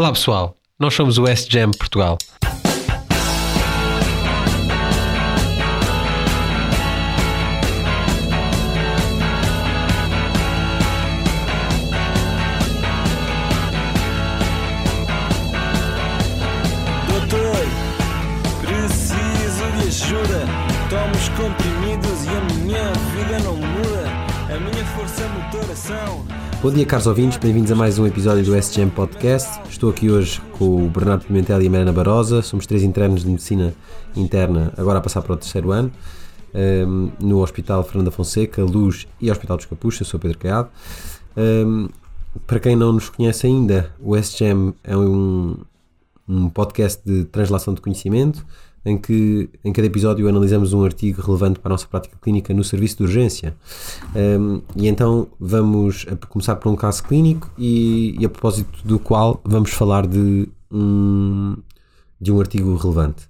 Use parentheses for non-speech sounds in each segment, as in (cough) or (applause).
Olá pessoal, nós somos o West Jam Portugal. Bom dia, caros ouvintes, bem-vindos a mais um episódio do SGM Podcast. Estou aqui hoje com o Bernardo Pimentel e a Mariana Barosa. Somos três internos de medicina interna, agora a passar para o terceiro ano, ehm, no Hospital Fernanda Fonseca, Luz e Hospital dos Capuchos. Sou Pedro Caiado. Ehm, para quem não nos conhece ainda, o SGM é um, um podcast de translação de conhecimento em que em cada episódio analisamos um artigo relevante para a nossa prática clínica no serviço de urgência. Um, e então vamos começar por um caso clínico e, e a propósito do qual vamos falar de um, de um artigo relevante.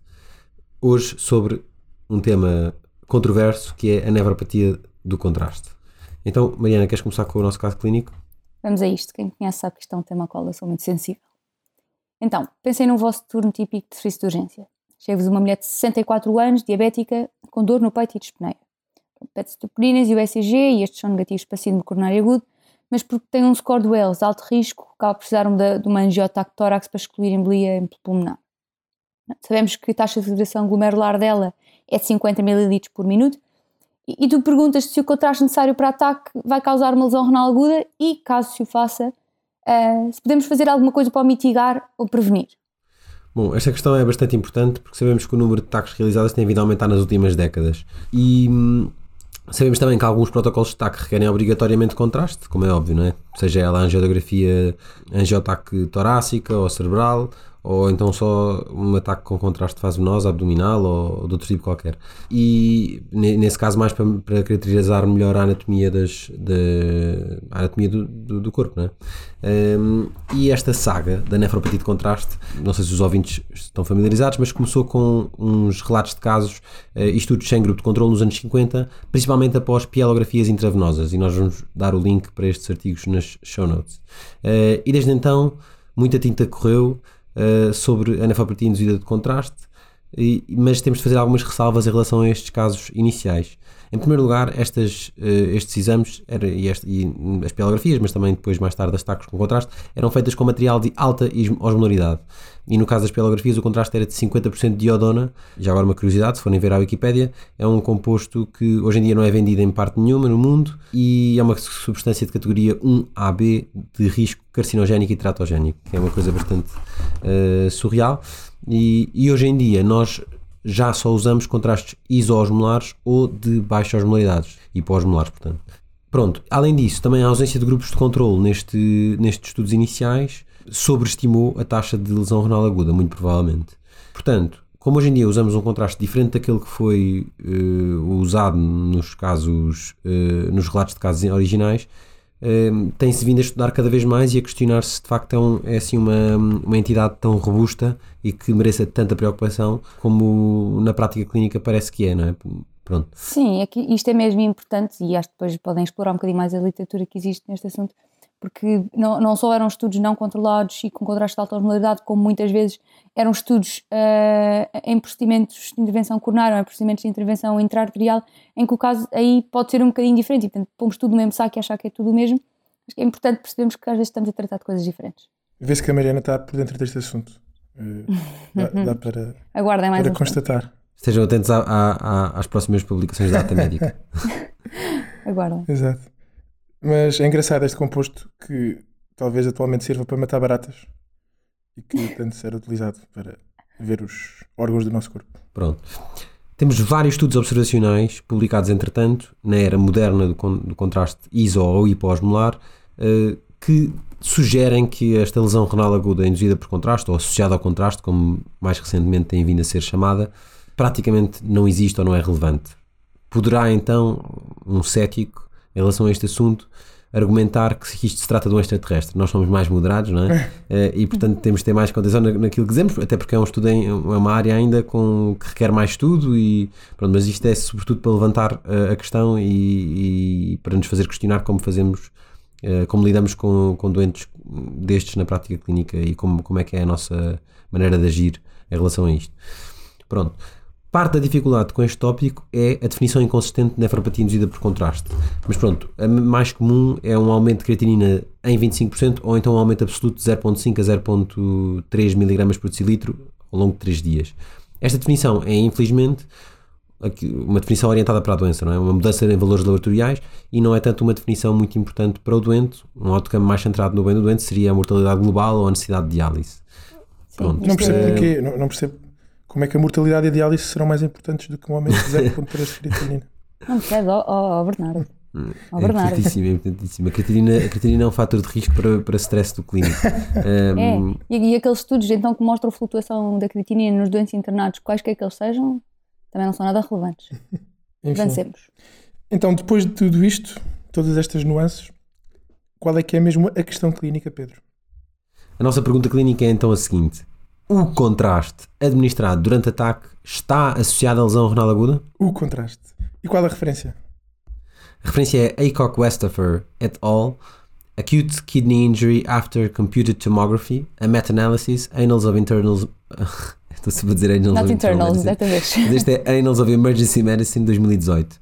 Hoje sobre um tema controverso que é a nevropatia do contraste. Então, Mariana, queres começar com o nosso caso clínico? Vamos a isto. Quem conhece sabe que isto é um tema ao qual eu sou muito sensível. Então, pensem no vosso turno típico de serviço de urgência. Chega-vos uma mulher de 64 anos, diabética, com dor no peito e dispneia. Pede-se toponinas e o ECG, e estes são negativos para síndrome coronário agudo, mas porque tem um score Wells de alto risco, acaba por precisar de, de uma angiotaque tórax para excluir embolia pulmonar. Sabemos que a taxa de filtração glomerular dela é de 50 ml por minuto, e, e tu perguntas se o contraste necessário para ataque vai causar uma lesão renal aguda e, caso se o faça, uh, se podemos fazer alguma coisa para mitigar ou prevenir. Bom, esta questão é bastante importante porque sabemos que o número de ataques realizados tem vindo a aumentar nas últimas décadas. E hum, sabemos também que alguns protocolos de ataque requerem obrigatoriamente contraste, como é óbvio, não é? Seja ela angiografia, angiotaque torácica ou cerebral, ou então só um ataque com contraste venosa, abdominal ou, ou de outro tipo qualquer. E nesse caso, mais para, para caracterizar melhor a anatomia, das, de, a anatomia do, do, do corpo. Né? Um, e esta saga da nefropatia de contraste, não sei se os ouvintes estão familiarizados, mas começou com uns relatos de casos uh, e estudos sem grupo de controle nos anos 50, principalmente após pielografias intravenosas. E nós vamos dar o link para estes artigos nas show notes. Uh, e desde então, muita tinta correu. Uh, sobre a nefropatia induzida de contraste, mas temos de fazer algumas ressalvas em relação a estes casos iniciais. Em primeiro lugar, estas, uh, estes exames e, este, e, as pielografias, mas também depois mais tarde as tacos com contraste, eram feitas com material de alta osmolaridade. E no caso das pielografias, o contraste era de 50% de iodona. Já agora, uma curiosidade: se forem ver a Wikipédia, é um composto que hoje em dia não é vendido em parte nenhuma no mundo e é uma substância de categoria 1AB de risco carcinogénico e teratogénico, que é uma coisa bastante uh, surreal. E, e hoje em dia, nós já só usamos contrastes isoosmolares ou de baixa osmolaridades, hipoosmolares, portanto. Pronto, além disso, também a ausência de grupos de controle neste, nestes estudos iniciais sobreestimou a taxa de lesão renal aguda, muito provavelmente. Portanto, como hoje em dia usamos um contraste diferente daquele que foi uh, usado nos casos, uh, nos relatos de casos originais, tem-se vindo a estudar cada vez mais e a questionar se de facto é, um, é assim uma, uma entidade tão robusta e que mereça tanta preocupação como na prática clínica parece que é, não é? Pronto. Sim, é isto é mesmo importante e acho que depois podem explorar um bocadinho mais a literatura que existe neste assunto, porque não, não só eram estudos não controlados e com contraste de alta osmolaridade, como muitas vezes eram estudos uh, em procedimentos de intervenção coronária ou em procedimentos de intervenção intraarterial, em que o caso aí pode ser um bocadinho diferente e, portanto, pomos tudo no mesmo saco e achar que é tudo o mesmo. Acho que é importante percebermos que às vezes estamos a tratar de coisas diferentes. Vê-se que a Mariana está por dentro deste assunto. Uh, dá, dá, para, (laughs) Aguardem mais para um constatar. Estejam atentos a, a, a, às próximas publicações da Ata Médica. (laughs) Aguardem. Exato. Mas é engraçado este composto que talvez atualmente sirva para matar baratas e que (laughs) tanto ser utilizado para ver os órgãos do nosso corpo. Pronto. Temos vários estudos observacionais publicados, entretanto, na era moderna do, con do contraste iso ou hipoosmolar, uh, que sugerem que esta lesão renal aguda induzida por contraste, ou associada ao contraste, como mais recentemente tem vindo a ser chamada, praticamente não existe ou não é relevante. Poderá então um cético em relação a este assunto, argumentar que isto se trata de um extraterrestre. Nós somos mais moderados, não é? (laughs) e portanto temos de ter mais condição naquilo que dizemos, até porque é um estudo em, é uma área ainda com, que requer mais estudo, e, pronto, mas isto é sobretudo para levantar a questão e, e, para nos fazer questionar como fazemos eh, como lidamos com, com doentes destes na prática clínica e como, como é que é a nossa maneira de agir em relação a isto. Pronto. Parte da dificuldade com este tópico é a definição inconsistente de nefropatia induzida por contraste. Mas pronto, a mais comum é um aumento de creatinina em 25% ou então um aumento absoluto de 0,5 a 0,3 mg por decilitro ao longo de 3 dias. Esta definição é, infelizmente, uma definição orientada para a doença, não é? Uma mudança em valores laboratoriais e não é tanto uma definição muito importante para o doente. Um outcome mais centrado no bem do doente seria a mortalidade global ou a necessidade de diálise. Pronto. Não percebo Eh, porquê, não, não percebo como é que a mortalidade e a diálise serão mais importantes do que um aumento de (laughs) 0.3 de creatinina. Não percebe, ó ó, ó, Bernardo. Ó É Bernardo. importantíssimo, é importantíssimo. A creatinina, a creatinina é um fator de risco para, para stress do clínico. (laughs) É, Um, e, e aqueles estudos então que mostram a flutuação da creatinina nos doentes internados, quaisquer que eles sejam, também não são nada relevantes. (laughs) Enfim. Avancemos. Então, depois de tudo isto, todas estas nuances, qual é que é mesmo a questão clínica, Pedro? A nossa pergunta clínica é então a seguinte: o contraste administrado durante ataque está associado à lesão renal aguda? O contraste. E qual a referência? A referência é Acock Westhofer et al. Acute Kidney Injury After Computed Tomography, a Meta-Analysis, Annals of Internals. (laughs) Estou sempre a dizer Annals Not of internals, desta vez. Este é Annals of Emergency Medicine 2018.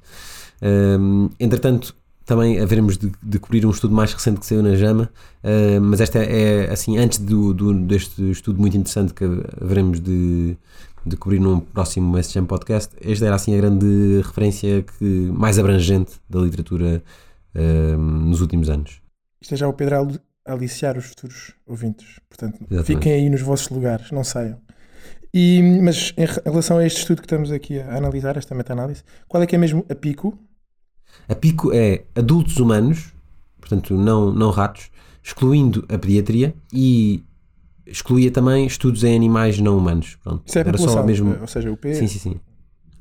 Um, entretanto, também haveremos de, de cobrir um estudo mais recente que saiu na JAMA, uh, mas esta é assim, antes do, do- deste estudo muito interessante que haveremos de, de cobrir num próximo SGM podcast. Esta era assim a grande referência que, mais abrangente da literatura um, nos últimos anos. Isto é já o Pedro a ali- a aliciar os futuros ouvintes. Portanto, Exatamente. fiquem aí nos vossos lugares, não saiam. E, mas em re- relação a este estudo que estamos aqui a analisar, esta meta-análise, qual é que é mesmo a pico? A pico é adultos humanos, portanto não, não ratos, excluindo a pediatria e excluía também estudos em animais não humanos. Pronto, Isso é era só mesmo. ou seja, o P. Sim, sim, sim.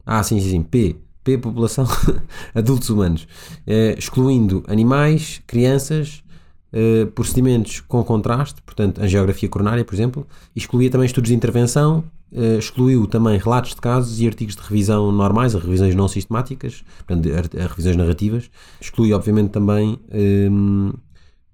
Ah, sim, sim, sim. P. P, população, (laughs) adultos humanos. Eh, excluindo animais, crianças, eh, procedimentos com contraste, portanto, angiografia coronária, por exemplo, excluía também estudos de intervenção, eh, excluiu também relatos de casos e artigos de revisão normais, as revisões não sistemáticas, portanto, ar- as revisões narrativas. Exclui, obviamente, também ehm,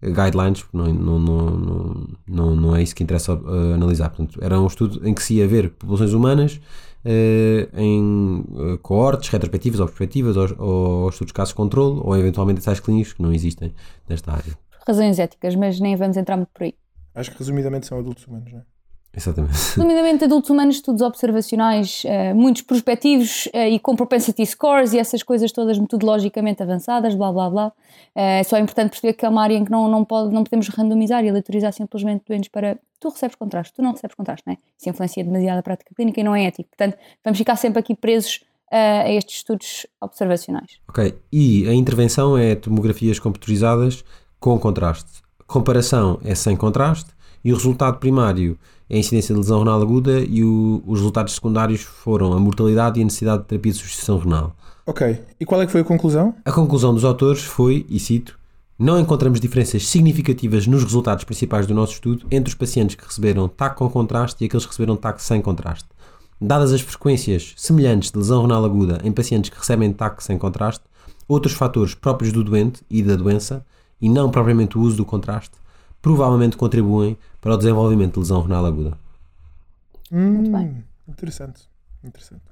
guidelines, porque não, não, não, não, não, é isso que interessa eh, analisar. Portanto, era um estudo em que se ia ver populações humanas eh, em eh, coortes, retrospectivas ou perspectivas, ou, ou estudos de casos de controle, ou eventualmente ensaios clínicos que não existem nesta área. Razões éticas, mas nem vamos entrar muito por aí. Acho que resumidamente são adultos humanos, não é? Exatamente. (laughs) Resumidamente, adultos humanos, estudos observacionais, eh, muitos prospectivos eh, e com propensity scores e essas coisas todas metodologicamente avançadas, blá blá blá. Eh, só é importante perceber que é uma área em que não, não, pode, não podemos randomizar e aleatorizar simplesmente doentes para tu recebes contraste, tu não recebes contraste, não é? Isso influencia demasiado a prática clínica e não é ético. Portanto, vamos ficar sempre aqui presos a estes estudos observacionais. Ok, e a intervenção é tomografias computadorizadas com contraste. Comparação é sem contraste e o resultado primário a incidência de lesão renal aguda e o- os resultados secundários foram a mortalidade e a necessidade de terapia de substituição renal. Ok. E qual é que foi a conclusão? A conclusão dos autores foi, e cito, não encontramos diferenças significativas nos resultados principais do nosso estudo entre os pacientes que receberam TAC com contraste e aqueles que receberam TAC sem contraste. Dadas as frequências semelhantes de lesão renal aguda em pacientes que recebem TAC sem contraste, outros fatores próprios do doente e da doença, e não propriamente o uso do contraste, provavelmente contribuem para o desenvolvimento de lesão renal aguda. Hum, bem. Interessante. Interessante.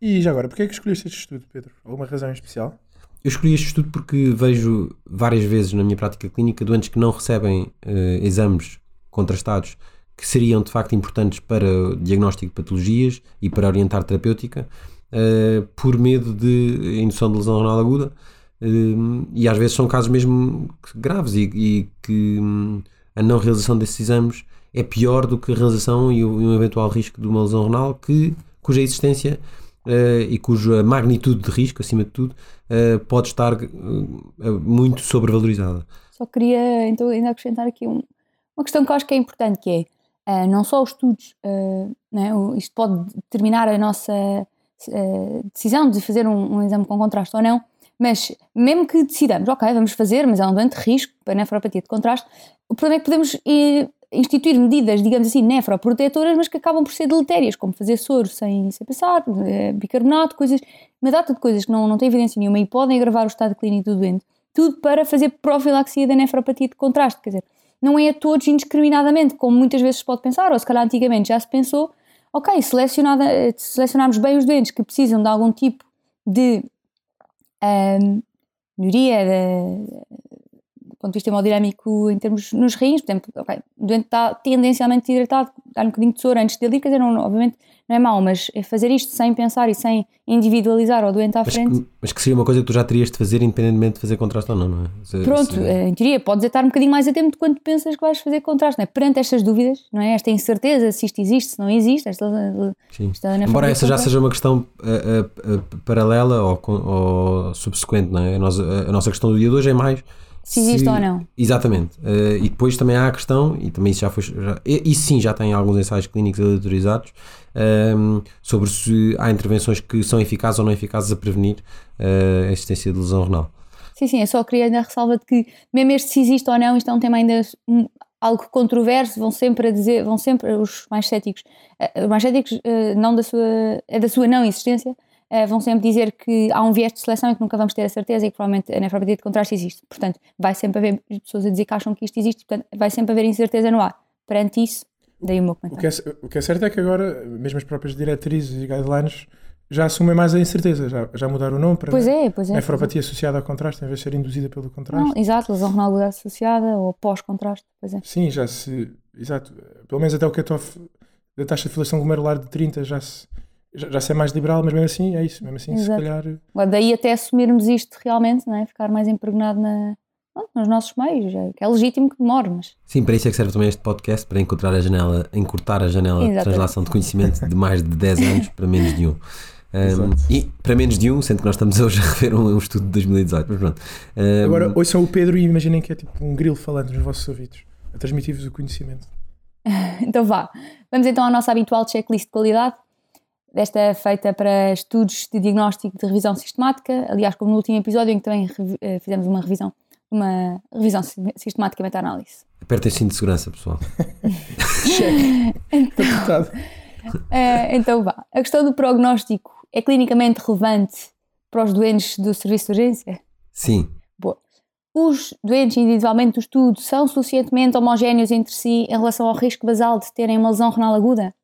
E já agora, porquê é que escolheste este estudo, Pedro? Alguma razão em especial? Eu escolhi este estudo porque vejo várias vezes na minha prática clínica doentes que não recebem eh, exames contrastados que seriam de facto importantes para o diagnóstico de patologias e para orientar terapêutica eh, por medo de indução de lesão renal aguda e às vezes são casos mesmo graves e, e que hum, a não realização desses exames é pior do que a realização e um eventual risco de uma lesão renal que, cuja existência eh, e cuja magnitude de risco, acima de tudo, eh, pode estar eh, muito sobrevalorizada. Só queria então ainda acrescentar aqui um- uma questão que eu acho que é importante, que é ah, não só os estudos, né, isto pode determinar a nossa decisão de fazer um, um exame com contraste ou não, mas mesmo que decidamos, ok, vamos fazer, mas é um doente de risco para nefropatia de contraste, o problema é que podemos eh, instituir medidas, digamos assim, nefroprotetoras, mas que acabam por ser deletérias, como fazer soro sem, sem pensar, eh, bicarbonato, coisas, uma data de coisas que não, não têm evidência nenhuma e podem agravar o estado clínico do doente tudo para fazer profilaxia da nefropatia de contraste, quer dizer, não é a todos indiscriminadamente, como muitas vezes se pode pensar, ou se calhar antigamente já se pensou, ok, selecionada, selecionarmos bem os doentes que precisam de algum tipo de um, melhoria de, do ponto de vista hemodinâmico em termos nos rins, por exemplo, okay, o doente está tendencialmente hidratado, dar um bocadinho de soro antes de ir, quer dizer, não, obviamente não é mau, mas é fazer isto sem pensar e sem individualizar o doente à Mas frente. que, mas que seria uma coisa que tu já terias de fazer independentemente de fazer contraste ou não, não é? Se- Pronto, se- eh, em teoria, podes estar um bocadinho mais atento de quando pensas que vais fazer contraste, não é? Perante estas dúvidas, não é? Esta incerteza, se isto existe, se não existe, esta, Sim. esta Embora essa já seja uma questão eh, eh, eh, paralela ou, ou subsequente, não é? A nossa, a nossa questão do dia de hoje é mais Se existe ou não. Exatamente. Eh, e depois também há a questão, e também isso já foi. Já, sim, já tem alguns ensaios clínicos autorizados ehm, sobre se há intervenções que são eficazes ou não eficazes a prevenir eh, a existência de lesão renal. Sim, sim, eu só queria a ressalva de que, mesmo este se existe ou não, isto é um tema ainda algo controverso, vão sempre a dizer, vão sempre, os mais céticos, eh, os mais céticos não da sua, é da sua não existência, eh, vão sempre dizer que há um viés de seleção e que nunca vamos ter a certeza e que provavelmente a nefropatia de contraste existe. Portanto, vai sempre haver pessoas a dizer que acham que isto existe, portanto, vai sempre haver incerteza no ar. Perante isso, daí o meu O comentário. que, é, o que é certo é que agora, mesmo as próprias diretrizes e guidelines já assumem mais a incerteza, já, já mudaram o nome para Pois é, pois é. nefropatia associada ao contraste, em vez de ser induzida pelo contraste. Não, exato, lesão renal aguda associada ou pós-contraste, pois é. Sim, já se. Exato. Pelo menos até o cutoff da taxa de filação glomerular de 30 já se. Já, já se é mais liberal, mas mesmo assim é isso. Mesmo assim, se Exato. calhar. Agora, daí até assumirmos isto realmente, não é? Ficar mais impregnado na, pronto, nos nossos meios, é, que é legítimo que demore, mas Sim, para isso é que serve também este podcast, para encontrar a janela, encurtar a janela de Exatamente. translação de conhecimento de mais de 10 (laughs) anos para menos de um. Um, e para menos de um, sendo que nós estamos hoje a rever um, um estudo de 2018, mas pronto. Um, Agora, ouçam o Pedro e imaginem que é tipo um grilo falando nos vossos ouvidos, a transmitir-vos o conhecimento. (laughs) então vá. Vamos então à nossa habitual checklist de qualidade. Desta é feita para estudos de diagnóstico de revisão sistemática, aliás, como no último episódio em que também eh, fizemos uma revisão, uma revisão si- sistemática e meta-análise. apertem cinto de segurança, pessoal. Cheque. (laughs) Apertado. Eh, então vá. A questão do prognóstico é clinicamente relevante para os doentes do serviço de urgência? Sim, Boa. Os doentes individualmente do estudo são suficientemente homogéneos entre si em relação ao risco basal de terem uma lesão renal aguda?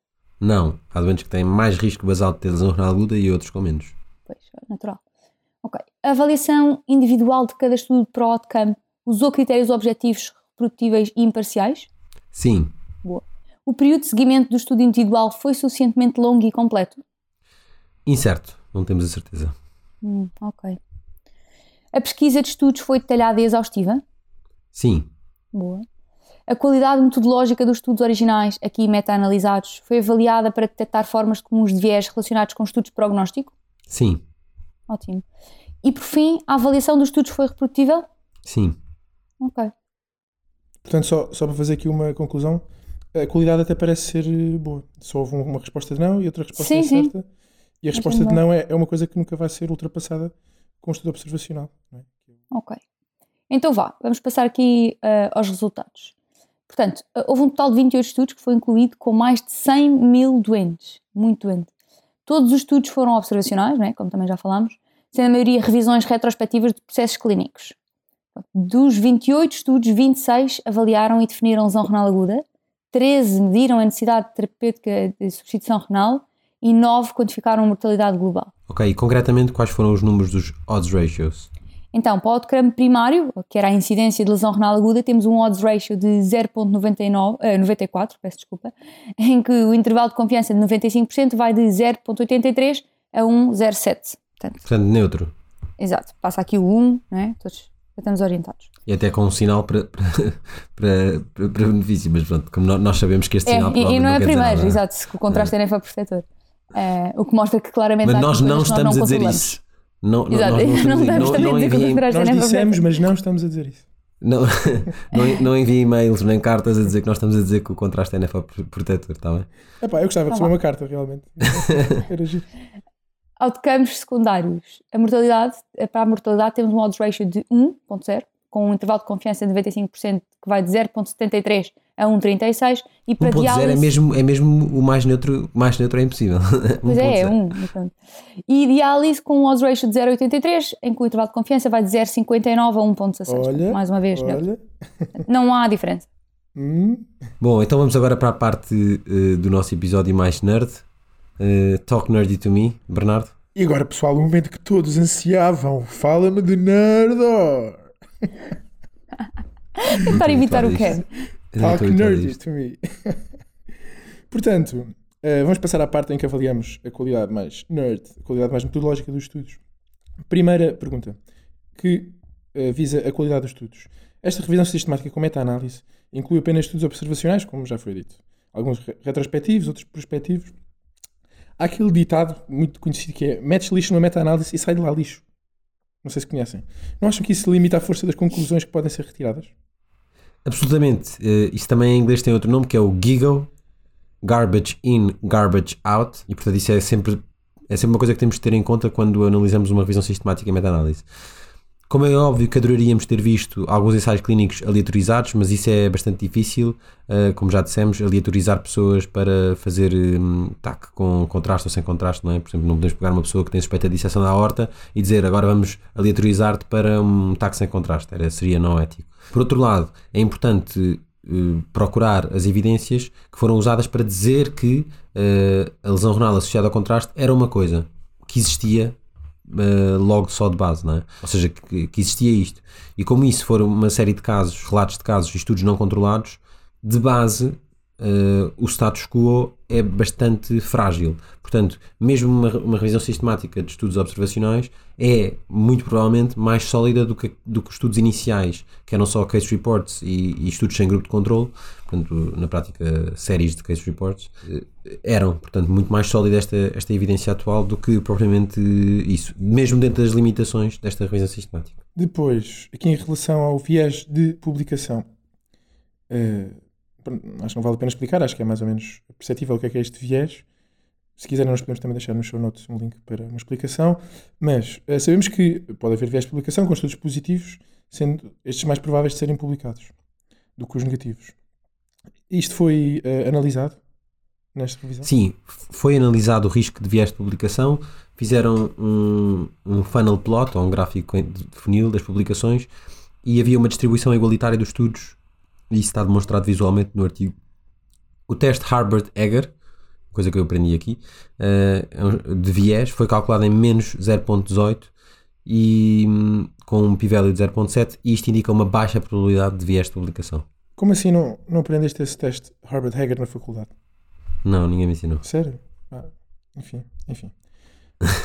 Não. Há doentes que têm mais risco basal de ter lesão renal aguda e outros com menos. Pois, natural. Ok. A avaliação individual de cada estudo para o outcome usou critérios objetivos, reprodutíveis e imparciais? Sim, Boa. O período de seguimento do estudo individual foi suficientemente longo e completo? incerto, não temos a certeza. Hum, ok. A pesquisa de estudos foi detalhada e exaustiva? Sim, Boa. A qualidade metodológica dos estudos originais, aqui meta-analisados, foi avaliada para detectar formas comuns de viés relacionados com estudos de prognóstico? sim, Ótimo. E por fim, a avaliação dos estudos foi reprodutível? sim. Ok. Portanto, só, só para fazer aqui uma conclusão, a qualidade até parece ser eh, boa. Só houve um- uma resposta de não e outra resposta Sim, sim. certa. E a resposta de não é, é uma coisa que nunca vai ser ultrapassada com o estudo observacional. é? Ok. Então vá, vamos passar aqui eh, aos resultados. Portanto, eh, houve um total de 28 estudos que foi incluído com mais de 100 mil doentes. Muito doente. Todos os estudos foram observacionais, não é? como também já falámos, sendo a maioria revisões retrospectivas de processos clínicos. Dos 28 estudos, 26 avaliaram e definiram lesão renal aguda, 13 mediram a necessidade terapêutica de substituição renal e 9 quantificaram a mortalidade global. Ok, e concretamente quais foram os números dos odds ratios? Então, para o outcome primário, que era a incidência de lesão renal aguda, temos um odds ratio de 0.99, eh, 94, peço desculpa, (laughs) em que o intervalo de confiança de 95% vai de 0.83 a 1.07. Portanto, Portanto, neutro. exato, passa aqui o 1, não é? Todos estamos orientados. E até com um sinal para, para, para, para, benefício, mas pronto, como nós sabemos que este É, sinal e, e não é primeiro, nada. exato, se o contraste é nefroprotetor. Eh, o que mostra que claramente Mas nós não coisas que estamos a dizer isso. Não, não, Exato, não, (laughs) não estamos a- estamos não, também não a dizer que o enviem, contraste é Nós dissemos, mas não estamos a dizer isso. não, (laughs) não, não enviem e-mails nem cartas a dizer que nós estamos a dizer que o contraste é nefoprotetor, está bem? Epá, eu gostava de Tá receber uma carta, realmente. (laughs) Era giro. Outcomes secundários. A mortalidade, eh, para a mortalidade temos um odds ratio de 1.0, com um intervalo de confiança de 95% que vai de 0.73 a 1.36 e para 1.0 diálise... é mesmo, é mesmo o mais neutro, mais neutro é impossível. (laughs) Pois é, é 1.0. um. portanto. E diálise com um odds ratio de 0,83, em que o intervalo de confiança vai de 0,59 a 1,16. Olha, Mais uma vez, neutro. olha. (laughs) não há diferença. Hum, Bom, então vamos agora para a parte eh, do nosso episódio mais nerd. Eh, Talk Nerdy to Me, Bernardo. E agora, pessoal, o momento que todos ansiavam. Fala-me de Nerdor. (laughs) Tentar imitar o a Não Talk nerdy isto. to me. (laughs) Portanto, eh, vamos passar à parte em que avaliamos a qualidade mais nerd, a qualidade mais metodológica dos estudos. Primeira pergunta, que eh, visa a qualidade dos estudos. Esta revisão sistemática com meta-análise inclui apenas estudos observacionais, como já foi dito. Alguns re- retrospectivos, outros prospectivos. Há aquele ditado muito conhecido que é metes lixo numa meta-análise e sai de lá lixo. Não sei se conhecem. Não acham que isso limita a força das conclusões que podem ser retiradas? Absolutamente. Eh, isso também em inglês tem outro nome que é o GIGO, Garbage In, Garbage Out, e portanto isso é sempre, é sempre uma coisa que temos de ter em conta quando analisamos uma revisão sistemática e meta-análise. Como é óbvio que adoraríamos ter visto alguns ensaios clínicos aleatorizados, mas isso é bastante difícil, eh, como já dissemos, aleatorizar pessoas para fazer hum, TAC com contraste ou sem contraste, não é? Por exemplo, não podemos pegar uma pessoa que tem suspeita de disseção da aorta e dizer agora vamos aleatorizar-te para um TAC sem contraste, Era, seria não ético. Por outro lado, é importante eh, procurar as evidências que foram usadas para dizer que eh, a lesão renal associada ao contraste era uma coisa que existia eh, logo só de base, não é? Ou seja, que, que existia isto. E como isso for uma série de casos, relatos de casos, estudos não controlados, de base eh, o status quo é bastante frágil. Portanto, mesmo uma, uma revisão sistemática de estudos observacionais é muito provavelmente mais sólida do que, do que os estudos iniciais, que eram só case reports e, e estudos sem grupo de controle, portanto, na prática, séries de case reports, eh, eram, portanto, muito mais sólida esta, esta evidência atual do que propriamente isso, mesmo dentro das limitações desta revisão sistemática. Depois, aqui em relação ao viés de publicação, eh, acho que não vale a pena explicar, acho que é mais ou menos perceptível o que é que é este viés. Se quiserem, nós podemos também deixar no show notes um link para uma explicação. Mas eh, sabemos que pode haver viés de publicação com estudos positivos, sendo estes mais prováveis de serem publicados do que os negativos. Isto foi eh, analisado nesta revisão? Sim, foi analisado o risco de viés de publicação, fizeram um, um funnel plot, ou um gráfico de funil das publicações, e havia uma distribuição igualitária dos estudos, e isso está demonstrado visualmente no artigo. O teste Harbert-Egger, coisa que eu aprendi aqui, eh, é um- de viés, foi calculado em menos 0.18 e hum, com um p-value de 0.7, e isto indica uma baixa probabilidade de viés de publicação. Como assim não, não aprendeste esse teste Harvard Hager na faculdade? Não, ninguém me ensinou. Sério? Ah, enfim, enfim.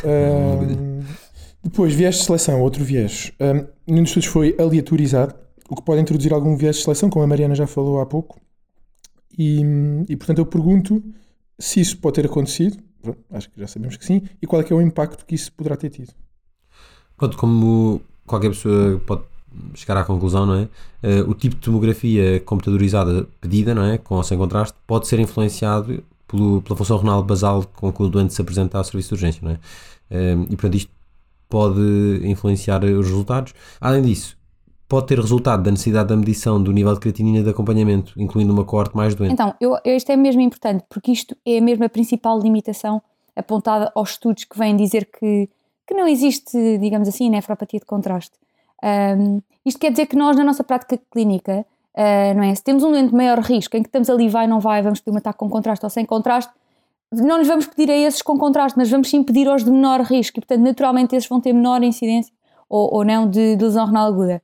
Ahm, (laughs) depois, viés de seleção, outro viés. Ahm, nenhum dos estudos foi aleatorizado, o que pode introduzir algum viés de seleção, como a Mariana já falou há pouco. E, e, portanto, eu pergunto se isso pode ter acontecido. Acho que já sabemos que sim. E qual é que é o impacto que isso poderá ter tido. Pronto, como qualquer pessoa pode chegar à conclusão, não é? Eh, o tipo de tomografia computadorizada pedida, não é? Com ou sem contraste, pode ser influenciado pelo- pela função renal basal com que o doente se apresenta ao serviço de urgência, não é? Eh, e portanto isto pode influenciar os resultados. Além disso, pode ter resultado da necessidade da medição do nível de creatinina de acompanhamento, incluindo uma coorte mais doente. Então, eu, isto é mesmo importante, porque isto é mesmo a principal limitação apontada aos estudos que vêm dizer que, que não existe, digamos assim, nefropatia de contraste. Um, isto quer dizer que nós, na nossa prática clínica, uh, não é? se temos um doente de maior risco, em que estamos ali, vai, não vai, vamos pedir uma ataque com contraste ou sem contraste, não lhes vamos pedir a esses com contraste, mas vamos sim pedir aos de menor risco, e portanto, naturalmente, esses vão ter menor incidência ou, ou não de, de lesão renal aguda.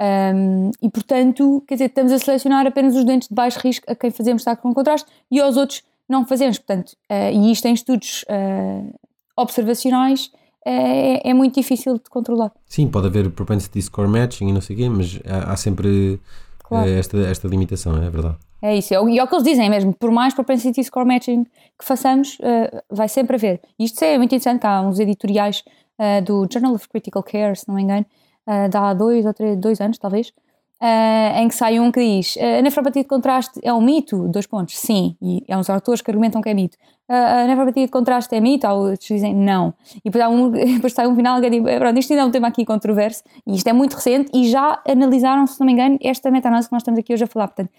Um, e portanto, quer dizer, estamos a selecionar apenas os doentes de baixo risco a quem fazemos ataque com contraste e aos outros não fazemos. Portanto, uh, e isto em estudos uh, observacionais é, é, muito difícil de controlar. Sim, pode haver propensity score matching e não sei o quê, mas há, há sempre Claro. eh, esta, esta limitação, é verdade. É isso, é e é o que eles dizem mesmo, por mais propensity score matching que façamos, uh, vai sempre haver. Isto é muito interessante, há uns editoriais uh, do Journal of Critical Care, se não me engano, uh, de há dois ou três, dois anos talvez, ah, em que sai um que diz a nefropatia de contraste é um mito, dois pontos, sim, e há uns autores que argumentam que é mito. Ah, a nefropatia de contraste é mito, outros dizem não. E depois, há um, (laughs) depois sai um final que diz, pronto, isto ainda é um tema aqui controverso, e isto é muito recente, e já analisaram, se não me engano, esta meta-análise que nós estamos aqui hoje a falar, portanto,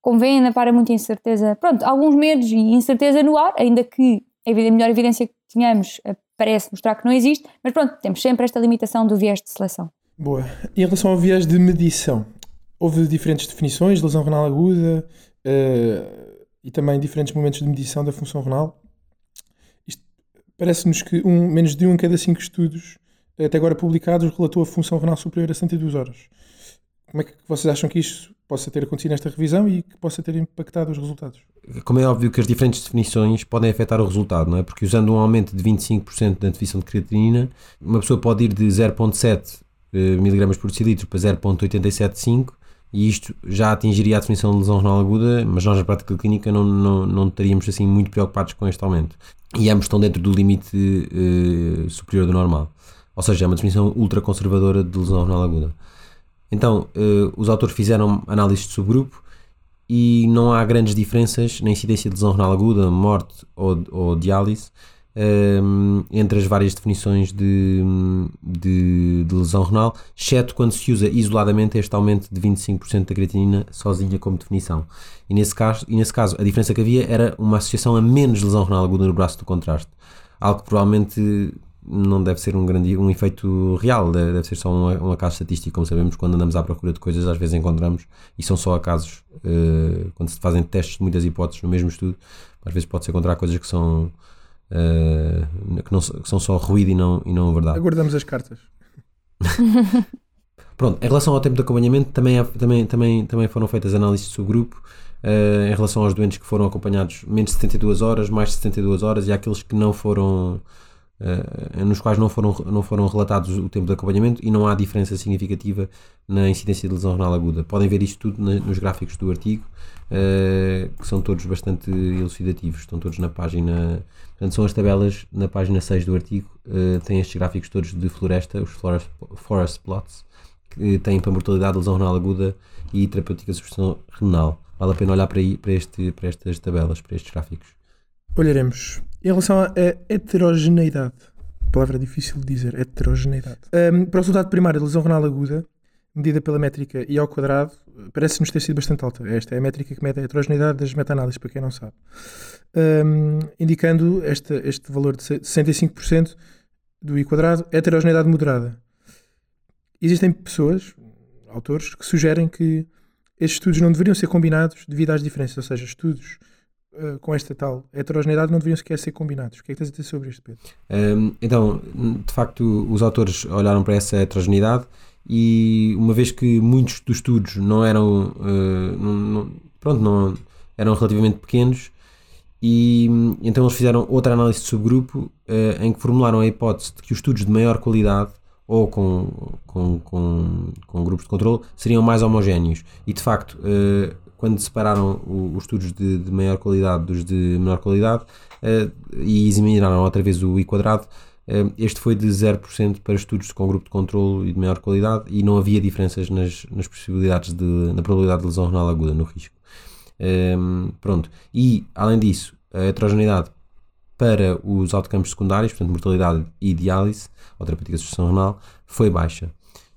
convém ainda para muita incerteza, pronto, alguns medos e incerteza no ar, ainda que a melhor evidência que tenhamos eh, parece mostrar que não existe, mas pronto, temos sempre esta limitação do viés de seleção. Boa. Em relação ao viés de medição, houve diferentes definições de lesão renal aguda uh, e também diferentes momentos de medição da função renal. Parece-nos que um, menos de um em cada cinco estudos até agora publicados relatou a função renal superior a 102 horas. Como é que vocês acham que isto possa ter acontecido nesta revisão e que possa ter impactado os resultados? Como é óbvio que as diferentes definições podem afetar o resultado, não é? Porque usando um aumento de 25% da definição de creatinina, uma pessoa pode ir de 0.7 eh, mg por decilitro para 0.875 e isto já atingiria a definição de lesão renal aguda, mas nós na prática clínica não, não, não estaríamos assim muito preocupados com este aumento. E ambos estão dentro do limite uh, superior do normal. Ou seja, é uma definição ultraconservadora de lesão renal aguda. Então, uh, os autores fizeram análise de subgrupo e não há grandes diferenças na incidência de lesão renal aguda, morte ou, ou diálise entre as várias definições de, de, de, lesão renal, exceto quando se usa isoladamente este aumento de 25% da creatinina sozinha como definição. E nesse, caso, e nesse caso, a diferença que havia era uma associação a menos lesão renal aguda no braço do contraste, algo que provavelmente não deve ser um grande um efeito real, deve ser só um, um acaso estatístico, como sabemos, quando andamos à procura de coisas, às vezes encontramos, e são só acasos, uh, quando se fazem testes de muitas hipóteses no mesmo estudo, às vezes pode-se encontrar coisas que são uh, que, não, que, são só ruído e não, e não verdade. Aguardamos as cartas. (laughs) Pronto, em relação ao tempo de acompanhamento, também, também, também, também foram feitas análises de subgrupo uh, em relação aos doentes que foram acompanhados menos de 72 horas, mais de 72 horas e aqueles que não foram. Uh, nos quais não foram, não foram relatados o tempo de acompanhamento e não há diferença significativa na incidência de lesão renal aguda. Podem ver isto tudo na, nos gráficos do artigo, uh, que são todos bastante elucidativos, estão todos na página Portanto, são as tabelas na página 6 do artigo, uh, têm estes gráficos todos de floresta, os forest, forest plots, que têm para mortalidade, lesão renal aguda e terapêutica de supressão renal. Vale a pena olhar para, para, este, para estas tabelas, para estes gráficos. Olharemos. Em relação à heterogeneidade, palavra difícil de dizer, heterogeneidade. Um, para o resultado primário de lesão renal aguda, medida pela métrica I ao quadrado, parece-nos ter sido bastante alta. Esta é a métrica que mede a heterogeneidade das meta-análises, para quem não sabe. Um, indicando este, este valor de 65% do I quadrado, heterogeneidade moderada. Existem pessoas, autores, que sugerem que estes estudos não deveriam ser combinados devido às diferenças, ou seja, estudos uh, com esta tal heterogeneidade não deveriam sequer ser combinados. O que é que tens a dizer sobre isto, Pedro? Um, então, de facto, os autores olharam para essa heterogeneidade e uma vez que muitos dos estudos não eram, uh, não, não, pronto, não, eram relativamente pequenos, e então eles fizeram outra análise de subgrupo uh, em que formularam a hipótese de que os estudos de maior qualidade ou com, com, com, com grupos de controle seriam mais homogéneos. E de facto, quando separaram os estudos de, de, maior qualidade dos de menor qualidade e examinaram outra vez o I quadrado, este foi de 0% para estudos com grupo de controle e de maior qualidade e não havia diferenças nas, nas possibilidades de, na probabilidade de lesão renal aguda no risco. Um, pronto. E, além disso, a heterogeneidade para os outcomes secundários, portanto, mortalidade e diálise, ou terapêutica de sucessão renal, foi baixa.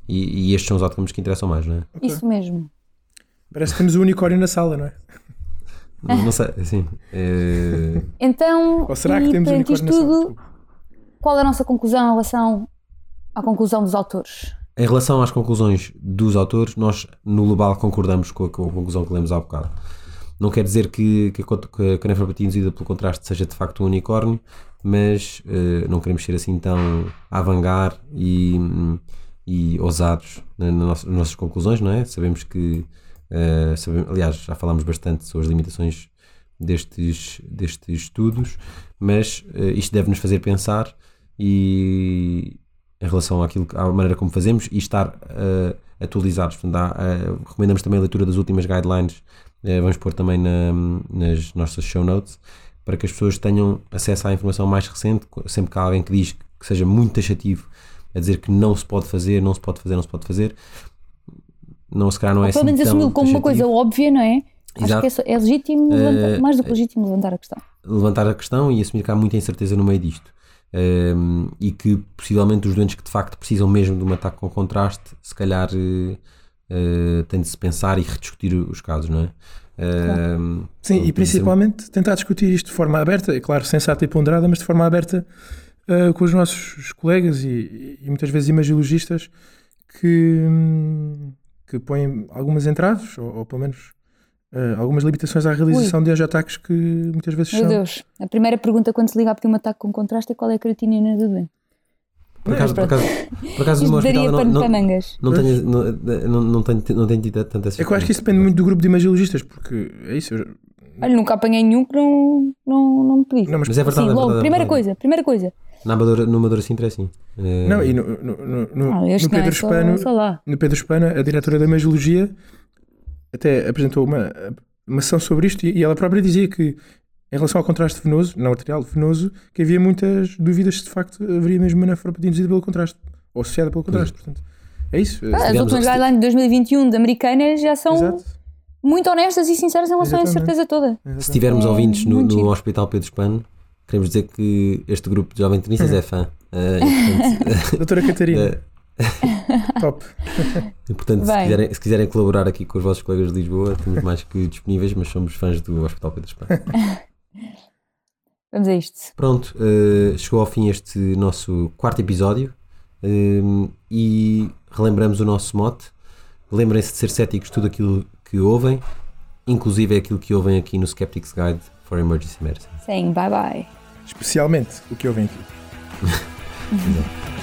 E, e, estes são os outcomes que interessam mais, não é? Isso mesmo. Parece que temos o unicórnio na sala, não é? Não, não sei, assim. É... Então, Ou será que temos o unicórnio na sala? qual é a nossa conclusão em relação à conclusão dos autores? Em relação às conclusões dos autores, nós no global concordamos com a, com a conclusão que lemos há bocado. Não quer dizer que, que, a, que a induzida pelo contraste seja de facto um unicórnio, mas uh, não queremos ser assim tão avangar e, e ousados nas nossas conclusões, não é? Sabemos que, uh, sabemos, aliás, já falámos bastante sobre as limitações destes, destes estudos, mas uh, isto deve-nos fazer pensar e em relação àquilo, à maneira como fazemos e estar uh, atualizados. Portanto, há, recomendamos também a leitura das últimas guidelines, vamos pôr também na, nas nossas show notes, para que as pessoas tenham acesso à informação mais recente, sempre que há alguém que diz que seja muito taxativo a dizer que não se pode fazer, não se pode fazer, não se pode fazer. Não, se calhar não é Ou pelo assim menos assumiu como uma coisa óbvia, não é? Acho Exato. que é, é legítimo, levantar- Eh, mais do que legítimo levantar a questão. levantar a questão e assumir que há muita incerteza no meio disto. Ehm, e que possivelmente os doentes que de facto precisam mesmo de um ataque com contraste, se calhar eh, eh, tem de se pensar e rediscutir os casos, não é? Ehm, Sim, por e é- principalmente tentar discutir isto de forma aberta, é claro, sensata e ponderada, mas de forma aberta uh, com os nossos colegas e, e muitas vezes imagiologistas que, hum, que põem algumas entraves, ou, ou pelo menos uh, algumas limitações à realização de ataques que muitas vezes Meu são. Deus, a primeira pergunta quando se liga a pedir um ataque com contraste é qual é a creatinina do doente. Por acaso, por acaso, por acaso no daria hospital não, para não, mangas. não, tenho, não, não, não, tenho, não tenho tido tanta É que eu acho que isso depende muito do grupo de imagiologistas, porque é isso. eu- Olha, nunca apanhei nenhum que não, não, não me pedisse. Não, mas, Mas é verdade, Sim, é logo, verdade, é primeira coisa, primeira coisa. Na Amadora, no Amadora Sintra é assim. Eh, não, e no, no, no, no- Ah, no é Pedro só, Espano, só no Pedro Espana, a diretora da Imagiologia até apresentou uma, uma ação sobre isto e, e ela própria dizia que, em relação ao contraste venoso, não arterial, venoso, que havia muitas dúvidas se de facto haveria mesmo uma nefropatia induzida pelo contraste ou associada pelo contraste. Portanto, é isso. Ah, as últimas guidelines de 2021 de americanas já são Exato. Muito honestas e sinceras em relação a essa Exatamente. certeza toda. Se tivermos É ouvintes no, no. Hospital Pedro Espano, queremos dizer que este grupo de jovens tenistas é fã. (laughs) E, portanto, Doutora Catarina, eh, (laughs) (laughs) top. e, portanto, se, quiserem, se quiserem colaborar aqui com os vossos colegas de Lisboa, estamos mais que disponíveis, mas somos fãs do Hospital Pedro Espano. Vamos a isto. Pronto, eh, chegou ao fim este nosso quarto episódio eh, e relembramos o nosso mote. Lembrem-se de ser céticos tudo aquilo que ouvem, inclusive é aquilo que ouvem aqui no Skeptics Guide for Emergency Medicine. Saying bye bye. Especialmente o que venho aqui. (laughs)